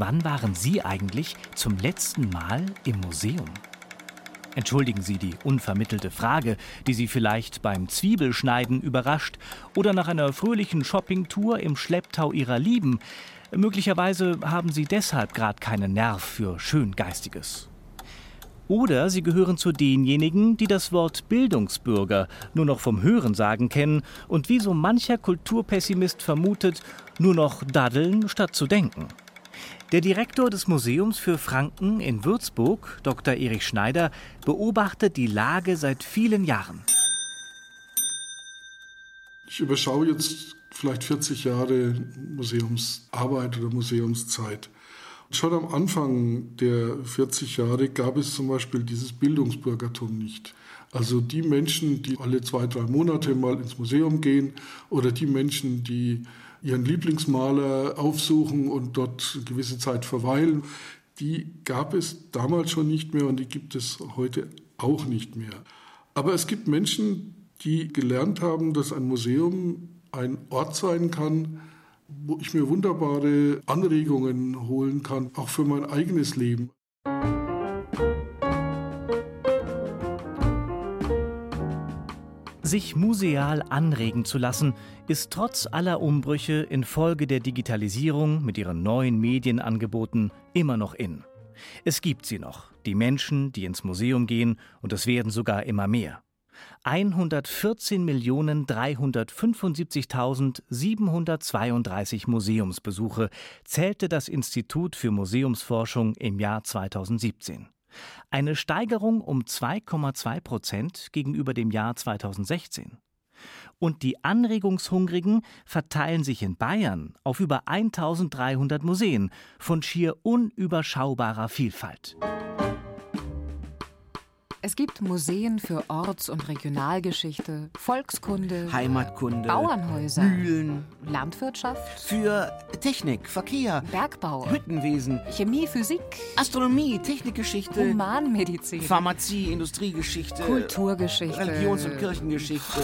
Wann waren Sie eigentlich zum letzten Mal im Museum? Entschuldigen Sie die unvermittelte Frage, die Sie vielleicht beim Zwiebelschneiden überrascht oder nach einer fröhlichen Shoppingtour im Schlepptau Ihrer Lieben. Möglicherweise haben Sie deshalb gerade keinen Nerv für Schöngeistiges. Oder Sie gehören zu denjenigen, die das Wort Bildungsbürger nur noch vom Hörensagen kennen und wie so mancher Kulturpessimist vermutet, nur noch daddeln statt zu denken. Der Direktor des Museums für Franken in Würzburg, Dr. Erich Schneider, beobachtet die Lage seit vielen Jahren. Ich überschaue jetzt vielleicht 40 Jahre Museumsarbeit oder Museumszeit. Schon am Anfang der 40 Jahre gab es zum Beispiel dieses Bildungsbürgertum nicht. Also die Menschen, die alle zwei, drei Monate mal ins Museum gehen oder die Menschen, die ihren Lieblingsmaler aufsuchen und dort eine gewisse Zeit verweilen. Die gab es damals schon nicht mehr und die gibt es heute auch nicht mehr. Aber es gibt Menschen, die gelernt haben, dass ein Museum ein Ort sein kann, wo ich mir wunderbare Anregungen holen kann, auch für mein eigenes Leben. Sich museal anregen zu lassen, ist trotz aller Umbrüche infolge der Digitalisierung mit ihren neuen Medienangeboten immer noch in. Es gibt sie noch, die Menschen, die ins Museum gehen, und es werden sogar immer mehr. 114.375.732 Museumsbesuche zählte das Institut für Museumsforschung im Jahr 2017. Eine Steigerung um 2,2 Prozent gegenüber dem Jahr 2016. Und die Anregungshungrigen verteilen sich in Bayern auf über 1300 Museen von schier unüberschaubarer Vielfalt. Es gibt Museen für Orts- und Regionalgeschichte, Volkskunde, Heimatkunde, Bauernhäuser, Mühlen, Landwirtschaft, für Technik, Verkehr, Bergbau, Hüttenwesen, Chemie, Physik, Astronomie, Technikgeschichte, Humanmedizin, Pharmazie, Industriegeschichte, Kulturgeschichte, Religions- und Kirchengeschichte,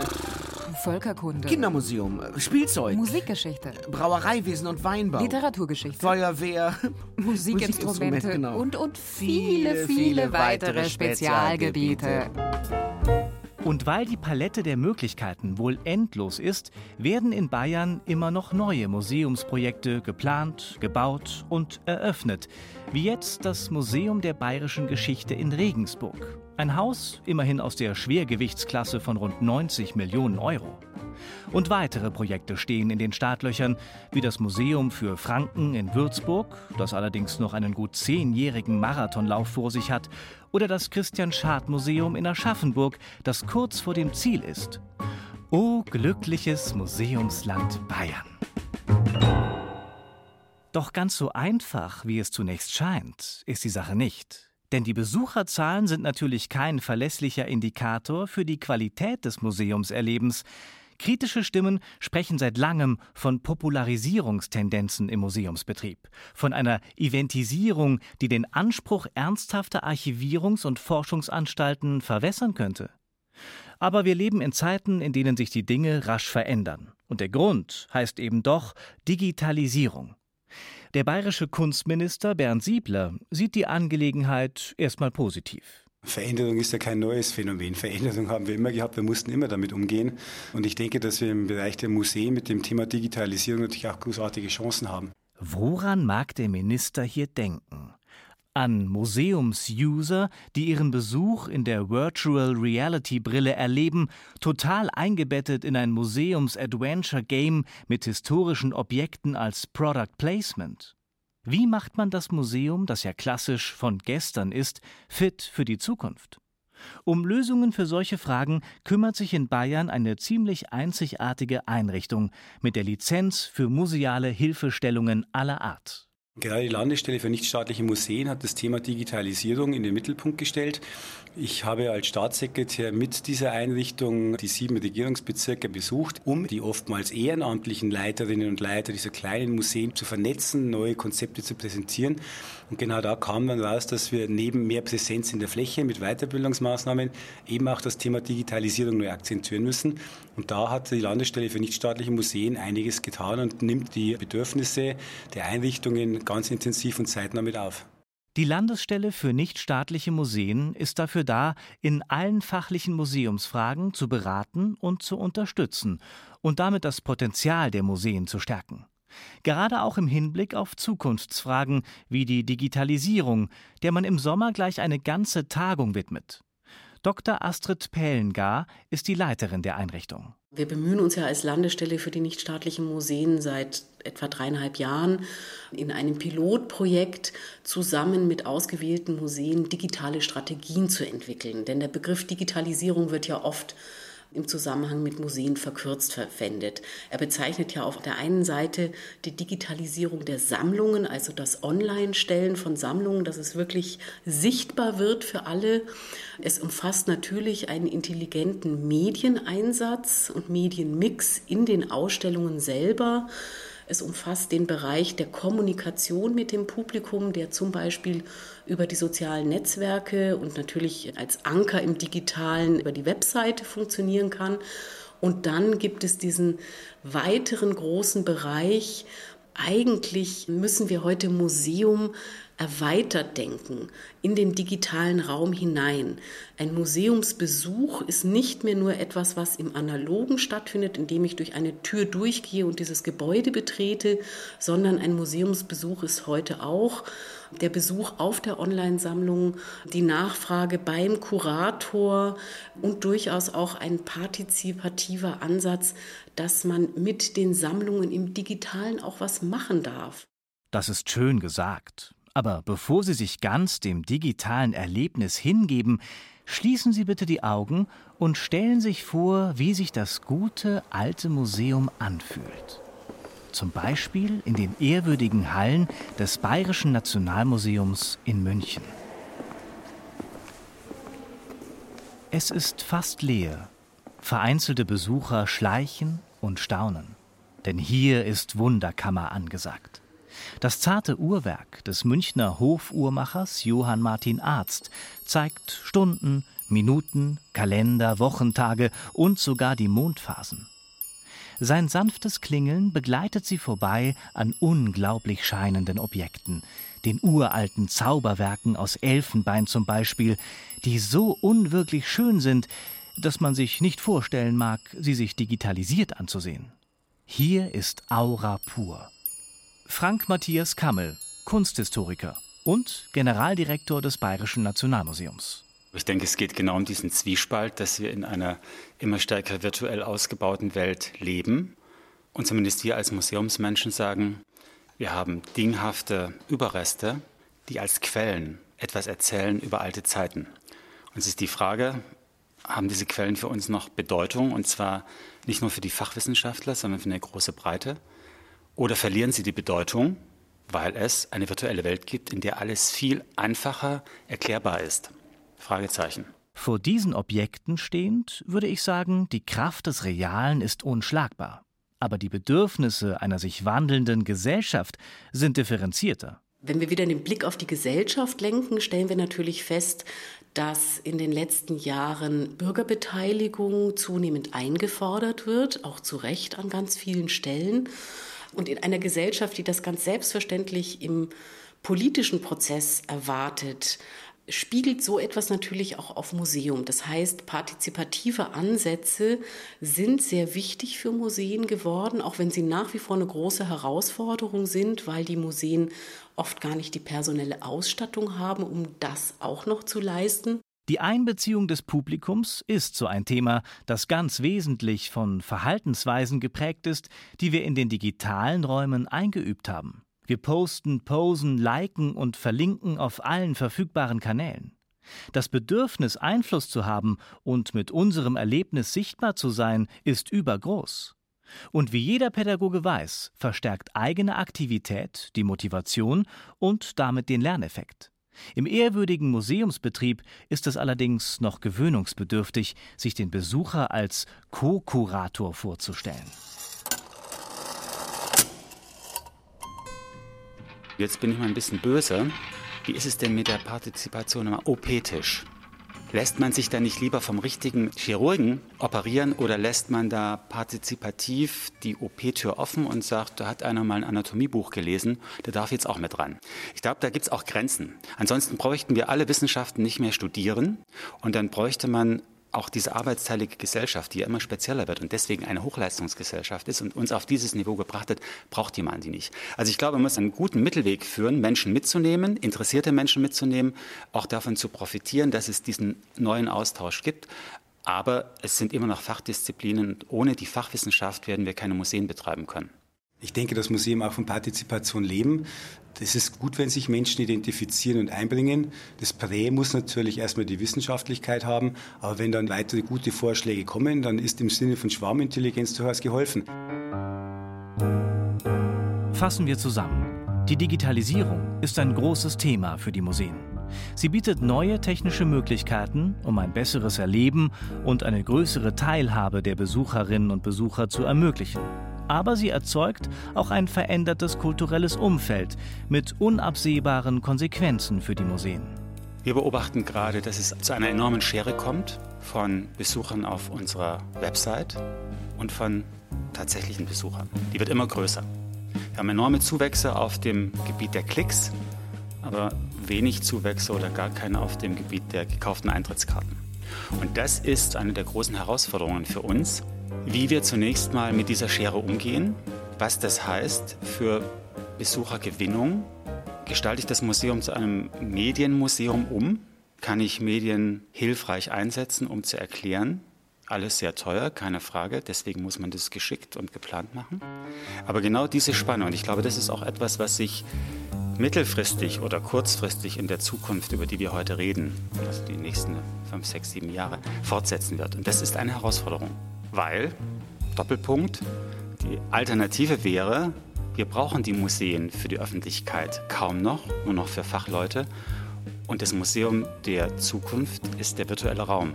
Völkerkunde, Kindermuseum, Spielzeug, Musikgeschichte, Brauereiwesen und Weinbau, Literaturgeschichte, Feuerwehr, Musikinstrumente genau. und, und viele, viele, weitere Spezialgebiete. Und weil die Palette der Möglichkeiten wohl endlos ist, werden in Bayern immer noch neue Museumsprojekte geplant, gebaut und eröffnet, wie jetzt das Museum der bayerischen Geschichte in Regensburg. Ein Haus immerhin aus der Schwergewichtsklasse von rund 90 Millionen Euro. Und weitere Projekte stehen in den Startlöchern, wie das Museum für Franken in Würzburg, das allerdings noch einen gut zehnjährigen Marathonlauf vor sich hat, oder das Christian Schad Museum in Aschaffenburg, das kurz vor dem Ziel ist. O glückliches Museumsland Bayern! Doch ganz so einfach, wie es zunächst scheint, ist die Sache nicht. Denn die Besucherzahlen sind natürlich kein verlässlicher Indikator für die Qualität des Museumserlebens. Kritische Stimmen sprechen seit langem von Popularisierungstendenzen im Museumsbetrieb, von einer Eventisierung, die den Anspruch ernsthafter Archivierungs- und Forschungsanstalten verwässern könnte. Aber wir leben in Zeiten, in denen sich die Dinge rasch verändern. Und der Grund heißt eben doch Digitalisierung. Der bayerische Kunstminister Bernd Siebler sieht die Angelegenheit erstmal positiv. Veränderung ist ja kein neues Phänomen. Veränderung haben wir immer gehabt, wir mussten immer damit umgehen. Und ich denke, dass wir im Bereich der Museen mit dem Thema Digitalisierung natürlich auch großartige Chancen haben. Woran mag der Minister hier denken? An Museumsuser, die ihren Besuch in der Virtual Reality Brille erleben, total eingebettet in ein Museums-Adventure-Game mit historischen Objekten als Product Placement. Wie macht man das Museum, das ja klassisch von gestern ist, fit für die Zukunft? Um Lösungen für solche Fragen kümmert sich in Bayern eine ziemlich einzigartige Einrichtung mit der Lizenz für museale Hilfestellungen aller Art. Gerade die Landesstelle für nichtstaatliche Museen hat das Thema Digitalisierung in den Mittelpunkt gestellt. Ich habe als Staatssekretär mit dieser Einrichtung die sieben Regierungsbezirke besucht, um die oftmals ehrenamtlichen Leiterinnen und Leiter dieser kleinen Museen zu vernetzen, neue Konzepte zu präsentieren. Und genau da kam dann raus, dass wir neben mehr Präsenz in der Fläche mit Weiterbildungsmaßnahmen eben auch das Thema Digitalisierung neu akzentuieren müssen. Und da hat die Landesstelle für nichtstaatliche Museen einiges getan und nimmt die Bedürfnisse der Einrichtungen ganz intensiv und zeitnah mit auf. Die Landesstelle für nichtstaatliche Museen ist dafür da, in allen fachlichen Museumsfragen zu beraten und zu unterstützen und damit das Potenzial der Museen zu stärken. Gerade auch im Hinblick auf Zukunftsfragen wie die Digitalisierung, der man im Sommer gleich eine ganze Tagung widmet. Dr. Astrid Pellengar ist die Leiterin der Einrichtung. Wir bemühen uns ja als Landesstelle für die nichtstaatlichen Museen seit etwa dreieinhalb Jahren in einem Pilotprojekt zusammen mit ausgewählten Museen digitale Strategien zu entwickeln. Denn der Begriff Digitalisierung wird ja oft im Zusammenhang mit Museen verkürzt verwendet. Er bezeichnet ja auf der einen Seite die Digitalisierung der Sammlungen, also das Online-Stellen von Sammlungen, dass es wirklich sichtbar wird für alle. Es umfasst natürlich einen intelligenten Medieneinsatz und Medienmix in den Ausstellungen selber. Es umfasst den Bereich der Kommunikation mit dem Publikum, der zum Beispiel über die sozialen Netzwerke und natürlich als Anker im digitalen über die Webseite funktionieren kann. Und dann gibt es diesen weiteren großen Bereich, eigentlich müssen wir heute Museum erweitert denken, in den digitalen Raum hinein. Ein Museumsbesuch ist nicht mehr nur etwas, was im Analogen stattfindet, indem ich durch eine Tür durchgehe und dieses Gebäude betrete, sondern ein Museumsbesuch ist heute auch der Besuch auf der Online-Sammlung, die Nachfrage beim Kurator und durchaus auch ein partizipativer Ansatz, dass man mit den Sammlungen im Digitalen auch was machen darf. Das ist schön gesagt. Aber bevor Sie sich ganz dem digitalen Erlebnis hingeben, schließen Sie bitte die Augen und stellen sich vor, wie sich das gute alte Museum anfühlt. Zum Beispiel in den ehrwürdigen Hallen des Bayerischen Nationalmuseums in München. Es ist fast leer. Vereinzelte Besucher schleichen und staunen. Denn hier ist Wunderkammer angesagt. Das zarte Uhrwerk des Münchner Hofuhrmachers Johann Martin Arzt zeigt Stunden, Minuten, Kalender, Wochentage und sogar die Mondphasen. Sein sanftes Klingeln begleitet sie vorbei an unglaublich scheinenden Objekten, den uralten Zauberwerken aus Elfenbein zum Beispiel, die so unwirklich schön sind, dass man sich nicht vorstellen mag, sie sich digitalisiert anzusehen. Hier ist Aura pur. Frank Matthias Kammel, Kunsthistoriker und Generaldirektor des Bayerischen Nationalmuseums. Ich denke, es geht genau um diesen Zwiespalt, dass wir in einer immer stärker virtuell ausgebauten Welt leben. Und zumindest wir als Museumsmenschen sagen, wir haben dinghafte Überreste, die als Quellen etwas erzählen über alte Zeiten. Und es ist die Frage, haben diese Quellen für uns noch Bedeutung? Und zwar nicht nur für die Fachwissenschaftler, sondern für eine große Breite. Oder verlieren sie die Bedeutung, weil es eine virtuelle Welt gibt, in der alles viel einfacher erklärbar ist? Fragezeichen. Vor diesen Objekten stehend würde ich sagen, die Kraft des Realen ist unschlagbar. Aber die Bedürfnisse einer sich wandelnden Gesellschaft sind differenzierter. Wenn wir wieder den Blick auf die Gesellschaft lenken, stellen wir natürlich fest, dass in den letzten Jahren Bürgerbeteiligung zunehmend eingefordert wird, auch zu Recht an ganz vielen Stellen. Und in einer Gesellschaft, die das ganz selbstverständlich im politischen Prozess erwartet, spiegelt so etwas natürlich auch auf Museum. Das heißt, partizipative Ansätze sind sehr wichtig für Museen geworden, auch wenn sie nach wie vor eine große Herausforderung sind, weil die Museen oft gar nicht die personelle Ausstattung haben, um das auch noch zu leisten. Die Einbeziehung des Publikums ist so ein Thema, das ganz wesentlich von Verhaltensweisen geprägt ist, die wir in den digitalen Räumen eingeübt haben. Wir posten, posen, liken und verlinken auf allen verfügbaren Kanälen. Das Bedürfnis, Einfluss zu haben und mit unserem Erlebnis sichtbar zu sein, ist übergroß. Und wie jeder Pädagoge weiß, verstärkt eigene Aktivität die Motivation und damit den Lerneffekt. Im ehrwürdigen Museumsbetrieb ist es allerdings noch gewöhnungsbedürftig, sich den Besucher als Co-Kurator vorzustellen. Jetzt bin ich mal ein bisschen böse. Wie ist es denn mit der Partizipation am OP-Tisch? Lässt man sich da nicht lieber vom richtigen Chirurgen operieren oder lässt man da partizipativ die OP-Tür offen und sagt, da hat einer mal ein Anatomiebuch gelesen, der darf jetzt auch mit ran. Ich glaube, da gibt es auch Grenzen. Ansonsten bräuchten wir alle Wissenschaften nicht mehr studieren und dann bräuchte man auch diese arbeitsteilige Gesellschaft, die ja immer spezieller wird und deswegen eine Hochleistungsgesellschaft ist und uns auf dieses Niveau gebracht hat, braucht jemand die nicht. Also ich glaube, man muss einen guten Mittelweg führen, Menschen mitzunehmen, interessierte Menschen mitzunehmen, auch davon zu profitieren, dass es diesen neuen Austausch gibt. Aber es sind immer noch Fachdisziplinen und ohne die Fachwissenschaft werden wir keine Museen betreiben können. Ich denke, das Museum auch von Partizipation leben. Das ist gut, wenn sich Menschen identifizieren und einbringen. Das Prä muss natürlich erstmal die Wissenschaftlichkeit haben, aber wenn dann weitere gute Vorschläge kommen, dann ist im Sinne von Schwarmintelligenz durchaus geholfen. Fassen wir zusammen. Die Digitalisierung ist ein großes Thema für die Museen. Sie bietet neue technische Möglichkeiten, um ein besseres Erleben und eine größere Teilhabe der Besucherinnen und Besucher zu ermöglichen aber sie erzeugt auch ein verändertes kulturelles Umfeld mit unabsehbaren Konsequenzen für die Museen. Wir beobachten gerade, dass es zu einer enormen Schere kommt von Besuchern auf unserer Website und von tatsächlichen Besuchern. Die wird immer größer. Wir haben enorme Zuwächse auf dem Gebiet der Klicks, aber wenig Zuwächse oder gar keine auf dem Gebiet der gekauften Eintrittskarten. Und das ist eine der großen Herausforderungen für uns, wie wir zunächst mal mit dieser Schere umgehen, was das heißt für Besuchergewinnung. Gestalte ich das Museum zu einem Medienmuseum um? Kann ich Medien hilfreich einsetzen, um zu erklären? Alles sehr teuer, keine Frage. Deswegen muss man das geschickt und geplant machen. Aber genau diese Spanne, und ich glaube, das ist auch etwas, was sich mittelfristig oder kurzfristig in der Zukunft, über die wir heute reden, also die nächsten fünf, sechs, sieben Jahre, fortsetzen wird. Und das ist eine Herausforderung weil, Doppelpunkt, die Alternative wäre, wir brauchen die Museen für die Öffentlichkeit kaum noch, nur noch für Fachleute. Und das Museum der Zukunft ist der virtuelle Raum.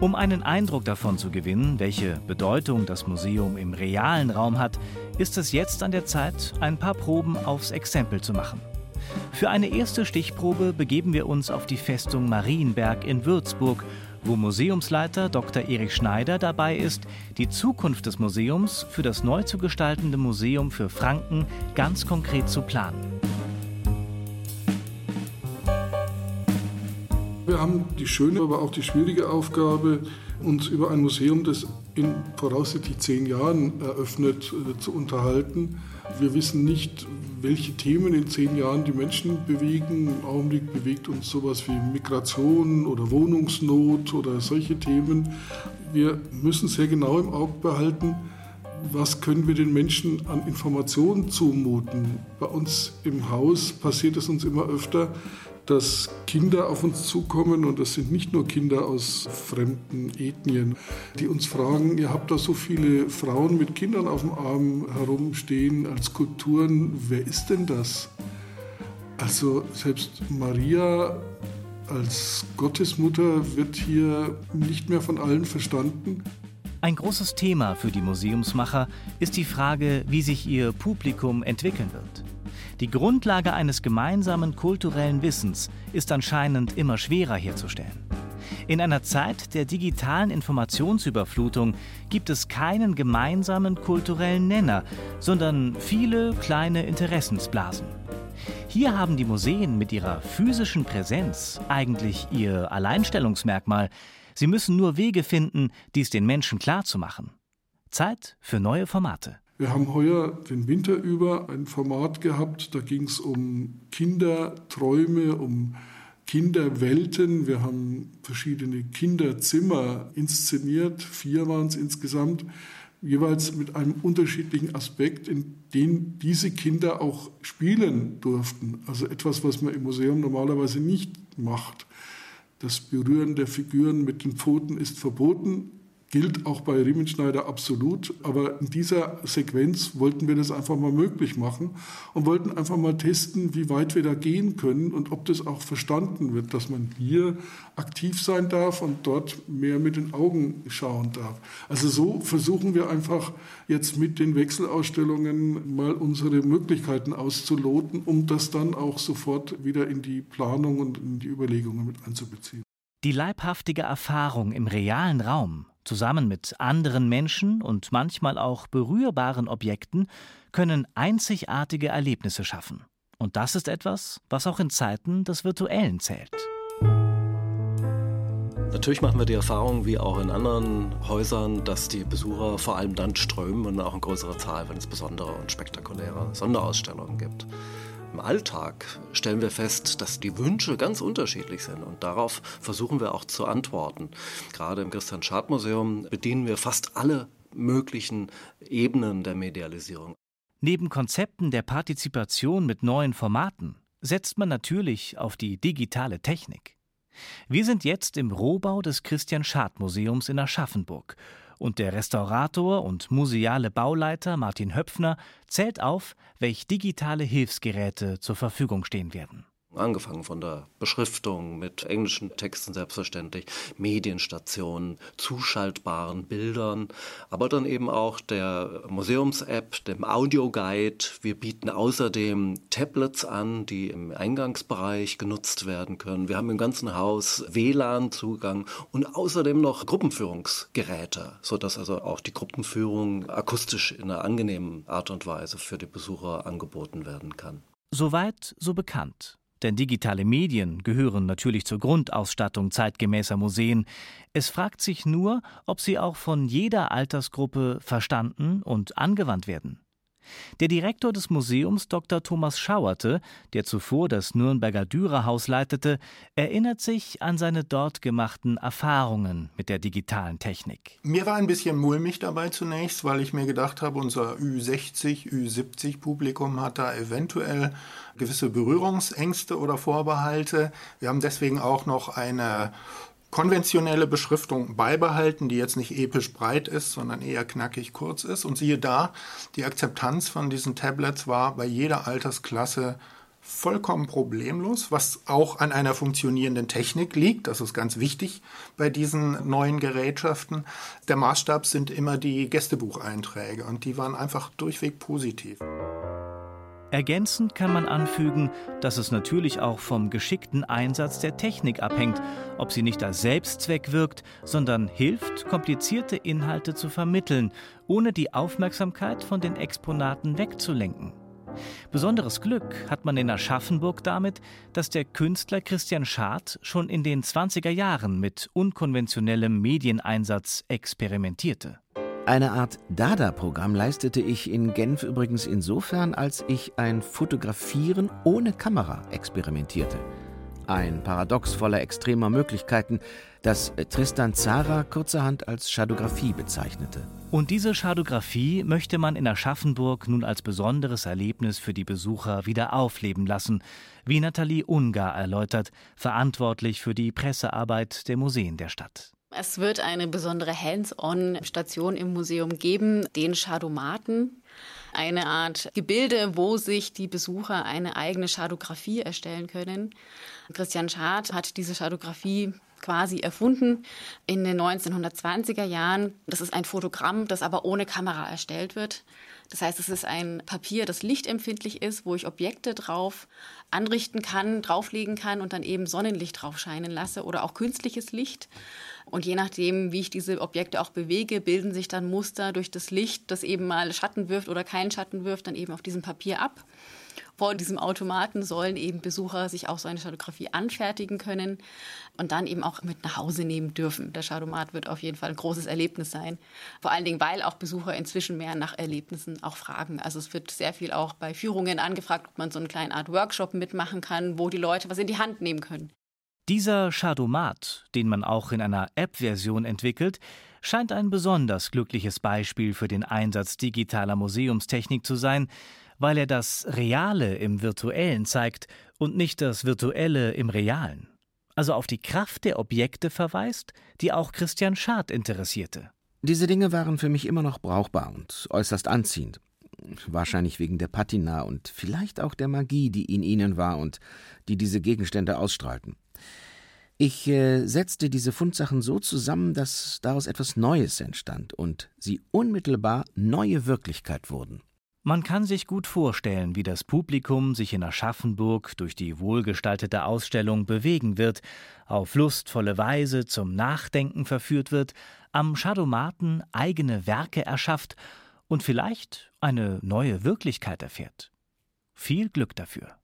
Um einen Eindruck davon zu gewinnen, welche Bedeutung das Museum im realen Raum hat, ist es jetzt an der Zeit, ein paar Proben aufs Exempel zu machen. Für eine erste Stichprobe begeben wir uns auf die Festung Marienberg in Würzburg wo Museumsleiter Dr. Erich Schneider dabei ist, die Zukunft des Museums für das neu zu gestaltende Museum für Franken ganz konkret zu planen. Wir haben die schöne, aber auch die schwierige Aufgabe, uns über ein Museum, das in voraussichtlich zehn Jahren eröffnet, äh, zu unterhalten. Wir wissen nicht, welche Themen in zehn Jahren die Menschen bewegen. Im Augenblick bewegt uns sowas wie Migration oder Wohnungsnot oder solche Themen. Wir müssen sehr genau im Auge behalten, was können wir den Menschen an Informationen zumuten. Bei uns im Haus passiert es uns immer öfter, dass Kinder auf uns zukommen und das sind nicht nur Kinder aus fremden Ethnien, die uns fragen, ihr habt da so viele Frauen mit Kindern auf dem Arm herumstehen als Skulpturen, wer ist denn das? Also selbst Maria als Gottesmutter wird hier nicht mehr von allen verstanden. Ein großes Thema für die Museumsmacher ist die Frage, wie sich ihr Publikum entwickeln wird. Die Grundlage eines gemeinsamen kulturellen Wissens ist anscheinend immer schwerer herzustellen. In einer Zeit der digitalen Informationsüberflutung gibt es keinen gemeinsamen kulturellen Nenner, sondern viele kleine Interessensblasen. Hier haben die Museen mit ihrer physischen Präsenz eigentlich ihr Alleinstellungsmerkmal. Sie müssen nur Wege finden, dies den Menschen klarzumachen. Zeit für neue Formate. Wir haben heuer den Winter über ein Format gehabt, da ging es um Kinderträume, um Kinderwelten. Wir haben verschiedene Kinderzimmer inszeniert, vier waren es insgesamt, jeweils mit einem unterschiedlichen Aspekt, in dem diese Kinder auch spielen durften. Also etwas, was man im Museum normalerweise nicht macht. Das Berühren der Figuren mit den Pfoten ist verboten, gilt auch bei Riemenschneider absolut. Aber in dieser Sequenz wollten wir das einfach mal möglich machen und wollten einfach mal testen, wie weit wir da gehen können und ob das auch verstanden wird, dass man hier aktiv sein darf und dort mehr mit den Augen schauen darf. Also so versuchen wir einfach jetzt mit den Wechselausstellungen mal unsere Möglichkeiten auszuloten, um das dann auch sofort wieder in die Planung und in die Überlegungen mit einzubeziehen. Die leibhaftige Erfahrung im realen Raum, zusammen mit anderen Menschen und manchmal auch berührbaren Objekten, können einzigartige Erlebnisse schaffen. Und das ist etwas, was auch in Zeiten des Virtuellen zählt. Natürlich machen wir die Erfahrung, wie auch in anderen Häusern, dass die Besucher vor allem dann strömen und auch in größerer Zahl, wenn es besondere und spektakuläre Sonderausstellungen gibt. Im Alltag stellen wir fest, dass die Wünsche ganz unterschiedlich sind und darauf versuchen wir auch zu antworten. Gerade im Christian Schad Museum bedienen wir fast alle möglichen Ebenen der Medialisierung. Neben Konzepten der Partizipation mit neuen Formaten setzt man natürlich auf die digitale Technik. Wir sind jetzt im Rohbau des Christian Schad Museums in Aschaffenburg und der Restaurator und museale Bauleiter Martin Höpfner zählt auf, welch digitale Hilfsgeräte zur Verfügung stehen werden. Angefangen von der Beschriftung mit englischen Texten selbstverständlich, Medienstationen, zuschaltbaren Bildern, aber dann eben auch der Museums-App, dem Audioguide. Wir bieten außerdem Tablets an, die im Eingangsbereich genutzt werden können. Wir haben im ganzen Haus WLAN-Zugang und außerdem noch Gruppenführungsgeräte, sodass also auch die Gruppenführung akustisch in einer angenehmen Art und Weise für die Besucher angeboten werden kann. Soweit, so bekannt. Denn digitale Medien gehören natürlich zur Grundausstattung zeitgemäßer Museen. Es fragt sich nur, ob sie auch von jeder Altersgruppe verstanden und angewandt werden. Der Direktor des Museums, Dr. Thomas Schauerte, der zuvor das Nürnberger Dürerhaus leitete, erinnert sich an seine dort gemachten Erfahrungen mit der digitalen Technik. Mir war ein bisschen mulmig dabei zunächst, weil ich mir gedacht habe, unser Ü60, Ü70 Publikum hat da eventuell gewisse Berührungsängste oder Vorbehalte. Wir haben deswegen auch noch eine konventionelle Beschriftung beibehalten, die jetzt nicht episch breit ist, sondern eher knackig kurz ist. Und siehe da, die Akzeptanz von diesen Tablets war bei jeder Altersklasse vollkommen problemlos, was auch an einer funktionierenden Technik liegt. Das ist ganz wichtig bei diesen neuen Gerätschaften. Der Maßstab sind immer die Gästebucheinträge und die waren einfach durchweg positiv. Ergänzend kann man anfügen, dass es natürlich auch vom geschickten Einsatz der Technik abhängt, ob sie nicht als Selbstzweck wirkt, sondern hilft, komplizierte Inhalte zu vermitteln, ohne die Aufmerksamkeit von den Exponaten wegzulenken. Besonderes Glück hat man in Aschaffenburg damit, dass der Künstler Christian Schad schon in den 20er Jahren mit unkonventionellem Medieneinsatz experimentierte. Eine Art Dada-Programm leistete ich in Genf übrigens insofern, als ich ein Fotografieren ohne Kamera experimentierte. Ein Paradox voller extremer Möglichkeiten, das Tristan Zara kurzerhand als Schadographie bezeichnete. Und diese Schadographie möchte man in Aschaffenburg nun als besonderes Erlebnis für die Besucher wieder aufleben lassen, wie Nathalie Ungar erläutert, verantwortlich für die Pressearbeit der Museen der Stadt. Es wird eine besondere Hands-on-Station im Museum geben, den Schadomaten. Eine Art Gebilde, wo sich die Besucher eine eigene Schadographie erstellen können. Christian Schad hat diese Schadographie quasi erfunden in den 1920er Jahren. Das ist ein Fotogramm, das aber ohne Kamera erstellt wird. Das heißt, es ist ein Papier, das lichtempfindlich ist, wo ich Objekte drauf anrichten kann, drauflegen kann und dann eben Sonnenlicht drauf scheinen lasse oder auch künstliches Licht. Und je nachdem, wie ich diese Objekte auch bewege, bilden sich dann Muster durch das Licht, das eben mal Schatten wirft oder keinen Schatten wirft, dann eben auf diesem Papier ab. Vor diesem Automaten sollen eben Besucher sich auch so eine Schadographie anfertigen können und dann eben auch mit nach Hause nehmen dürfen. Der Schadomat wird auf jeden Fall ein großes Erlebnis sein. Vor allen Dingen, weil auch Besucher inzwischen mehr nach Erlebnissen auch fragen. Also es wird sehr viel auch bei Führungen angefragt, ob man so eine kleine Art Workshop mitmachen kann, wo die Leute was in die Hand nehmen können. Dieser Shadomat, den man auch in einer App-Version entwickelt, scheint ein besonders glückliches Beispiel für den Einsatz digitaler Museumstechnik zu sein, weil er das Reale im Virtuellen zeigt und nicht das Virtuelle im Realen. Also auf die Kraft der Objekte verweist, die auch Christian Schad interessierte. Diese Dinge waren für mich immer noch brauchbar und äußerst anziehend. Wahrscheinlich wegen der Patina und vielleicht auch der Magie, die in ihnen war und die diese Gegenstände ausstrahlten. Ich äh, setzte diese Fundsachen so zusammen, dass daraus etwas Neues entstand und sie unmittelbar neue Wirklichkeit wurden. Man kann sich gut vorstellen, wie das Publikum sich in Aschaffenburg durch die wohlgestaltete Ausstellung bewegen wird, auf lustvolle Weise zum Nachdenken verführt wird, am Schadomaten eigene Werke erschafft und vielleicht eine neue Wirklichkeit erfährt. Viel Glück dafür.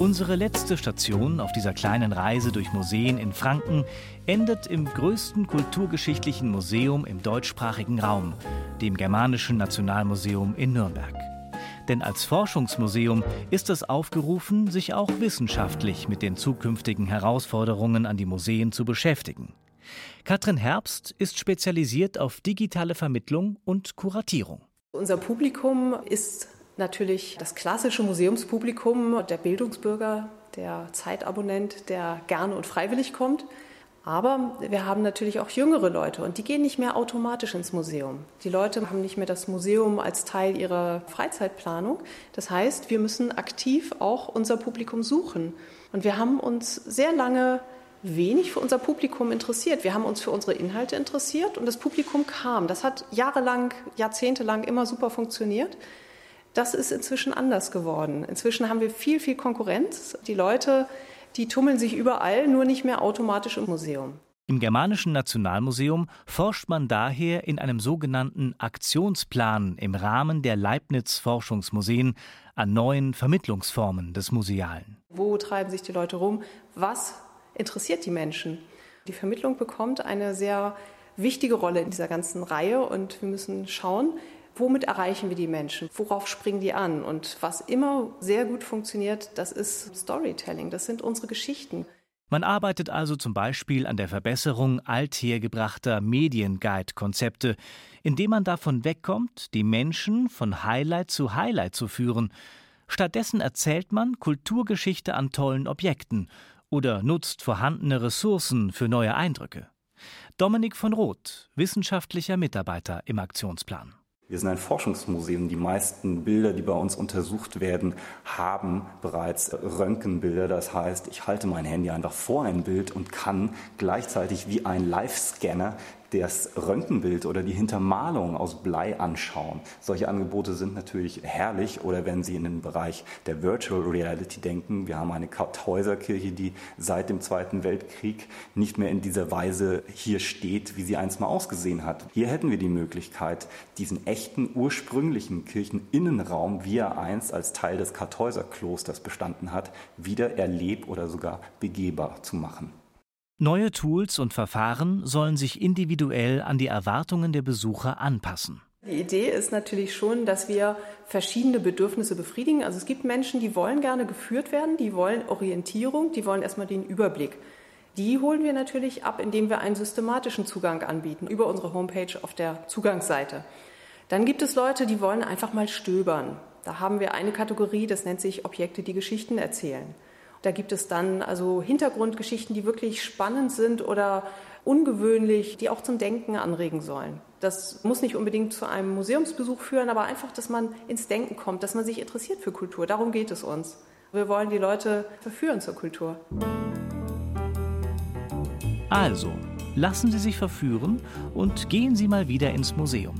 Unsere letzte Station auf dieser kleinen Reise durch Museen in Franken endet im größten kulturgeschichtlichen Museum im deutschsprachigen Raum, dem Germanischen Nationalmuseum in Nürnberg. Denn als Forschungsmuseum ist es aufgerufen, sich auch wissenschaftlich mit den zukünftigen Herausforderungen an die Museen zu beschäftigen. Katrin Herbst ist spezialisiert auf digitale Vermittlung und Kuratierung. Unser Publikum ist natürlich das klassische Museumspublikum, der Bildungsbürger, der Zeitabonnent, der gerne und freiwillig kommt. Aber wir haben natürlich auch jüngere Leute und die gehen nicht mehr automatisch ins Museum. Die Leute haben nicht mehr das Museum als Teil ihrer Freizeitplanung. Das heißt, wir müssen aktiv auch unser Publikum suchen. Und wir haben uns sehr lange wenig für unser Publikum interessiert. Wir haben uns für unsere Inhalte interessiert und das Publikum kam. Das hat jahrelang, jahrzehntelang immer super funktioniert. Das ist inzwischen anders geworden. Inzwischen haben wir viel, viel Konkurrenz. Die Leute, die tummeln sich überall, nur nicht mehr automatisch im Museum. Im Germanischen Nationalmuseum forscht man daher in einem sogenannten Aktionsplan im Rahmen der Leibniz Forschungsmuseen an neuen Vermittlungsformen des Musealen. Wo treiben sich die Leute rum? Was interessiert die Menschen? Die Vermittlung bekommt eine sehr wichtige Rolle in dieser ganzen Reihe und wir müssen schauen, womit erreichen wir die Menschen? Worauf springen die an? Und was immer sehr gut funktioniert, das ist Storytelling, das sind unsere Geschichten. Man arbeitet also zum Beispiel an der Verbesserung althergebrachter Medienguide-Konzepte, indem man davon wegkommt, die Menschen von Highlight zu Highlight zu führen. Stattdessen erzählt man Kulturgeschichte an tollen Objekten oder nutzt vorhandene Ressourcen für neue Eindrücke. Dominik von Roth, wissenschaftlicher Mitarbeiter im Aktionsplan. Wir sind ein Forschungsmuseum. Die meisten Bilder, die bei uns untersucht werden, haben bereits Röntgenbilder. Das heißt, ich halte mein Handy einfach vor ein Bild und kann gleichzeitig wie ein Live-Scanner das Röntgenbild oder die Hintermalung aus Blei anschauen. Solche Angebote sind natürlich herrlich. Oder wenn Sie in den Bereich der Virtual Reality denken, wir haben eine Kartäuserkirche, die seit dem Zweiten Weltkrieg nicht mehr in dieser Weise hier steht, wie sie einst mal ausgesehen hat. Hier hätten wir die Möglichkeit, diesen echten ursprünglichen Kircheninnenraum, wie er einst als Teil des Kartäuserklosters bestanden hat, wieder erleb- oder sogar begehbar zu machen. Neue Tools und Verfahren sollen sich individuell an die Erwartungen der Besucher anpassen. Die Idee ist natürlich schon, dass wir verschiedene Bedürfnisse befriedigen. Also es gibt Menschen, die wollen gerne geführt werden, die wollen Orientierung, die wollen erstmal den Überblick. Die holen wir natürlich ab, indem wir einen systematischen Zugang anbieten über unsere Homepage auf der Zugangsseite. Dann gibt es Leute, die wollen einfach mal stöbern. Da haben wir eine Kategorie, das nennt sich Objekte, die Geschichten erzählen. Da gibt es dann also Hintergrundgeschichten, die wirklich spannend sind oder ungewöhnlich, die auch zum Denken anregen sollen. Das muss nicht unbedingt zu einem Museumsbesuch führen, aber einfach, dass man ins Denken kommt, dass man sich interessiert für Kultur. Darum geht es uns. Wir wollen die Leute verführen zur Kultur. Also, lassen Sie sich verführen und gehen Sie mal wieder ins Museum.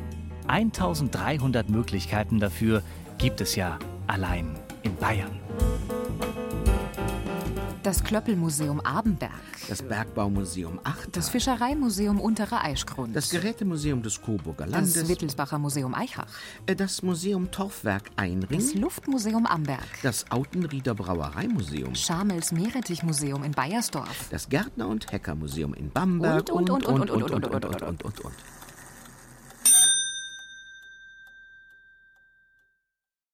1300 Möglichkeiten dafür gibt es ja allein in Bayern. Das Klöppelmuseum Abenberg. Das Bergbaumuseum Achter. Das Fischereimuseum Unterer Eichgrund. Das Gerätemuseum des Coburger Landes. Das Wittelsbacher Museum Eichach. Äh, das Museum Torfwerk Einring. Das Luftmuseum Amberg. Das Autenrieder Brauereimuseum. Schamels Meerrettichmuseum in Bayersdorf. Das Gärtner- und Heckermuseum in Bamberg. Und, und, und, und, und, und, und, und, und, und, und, und.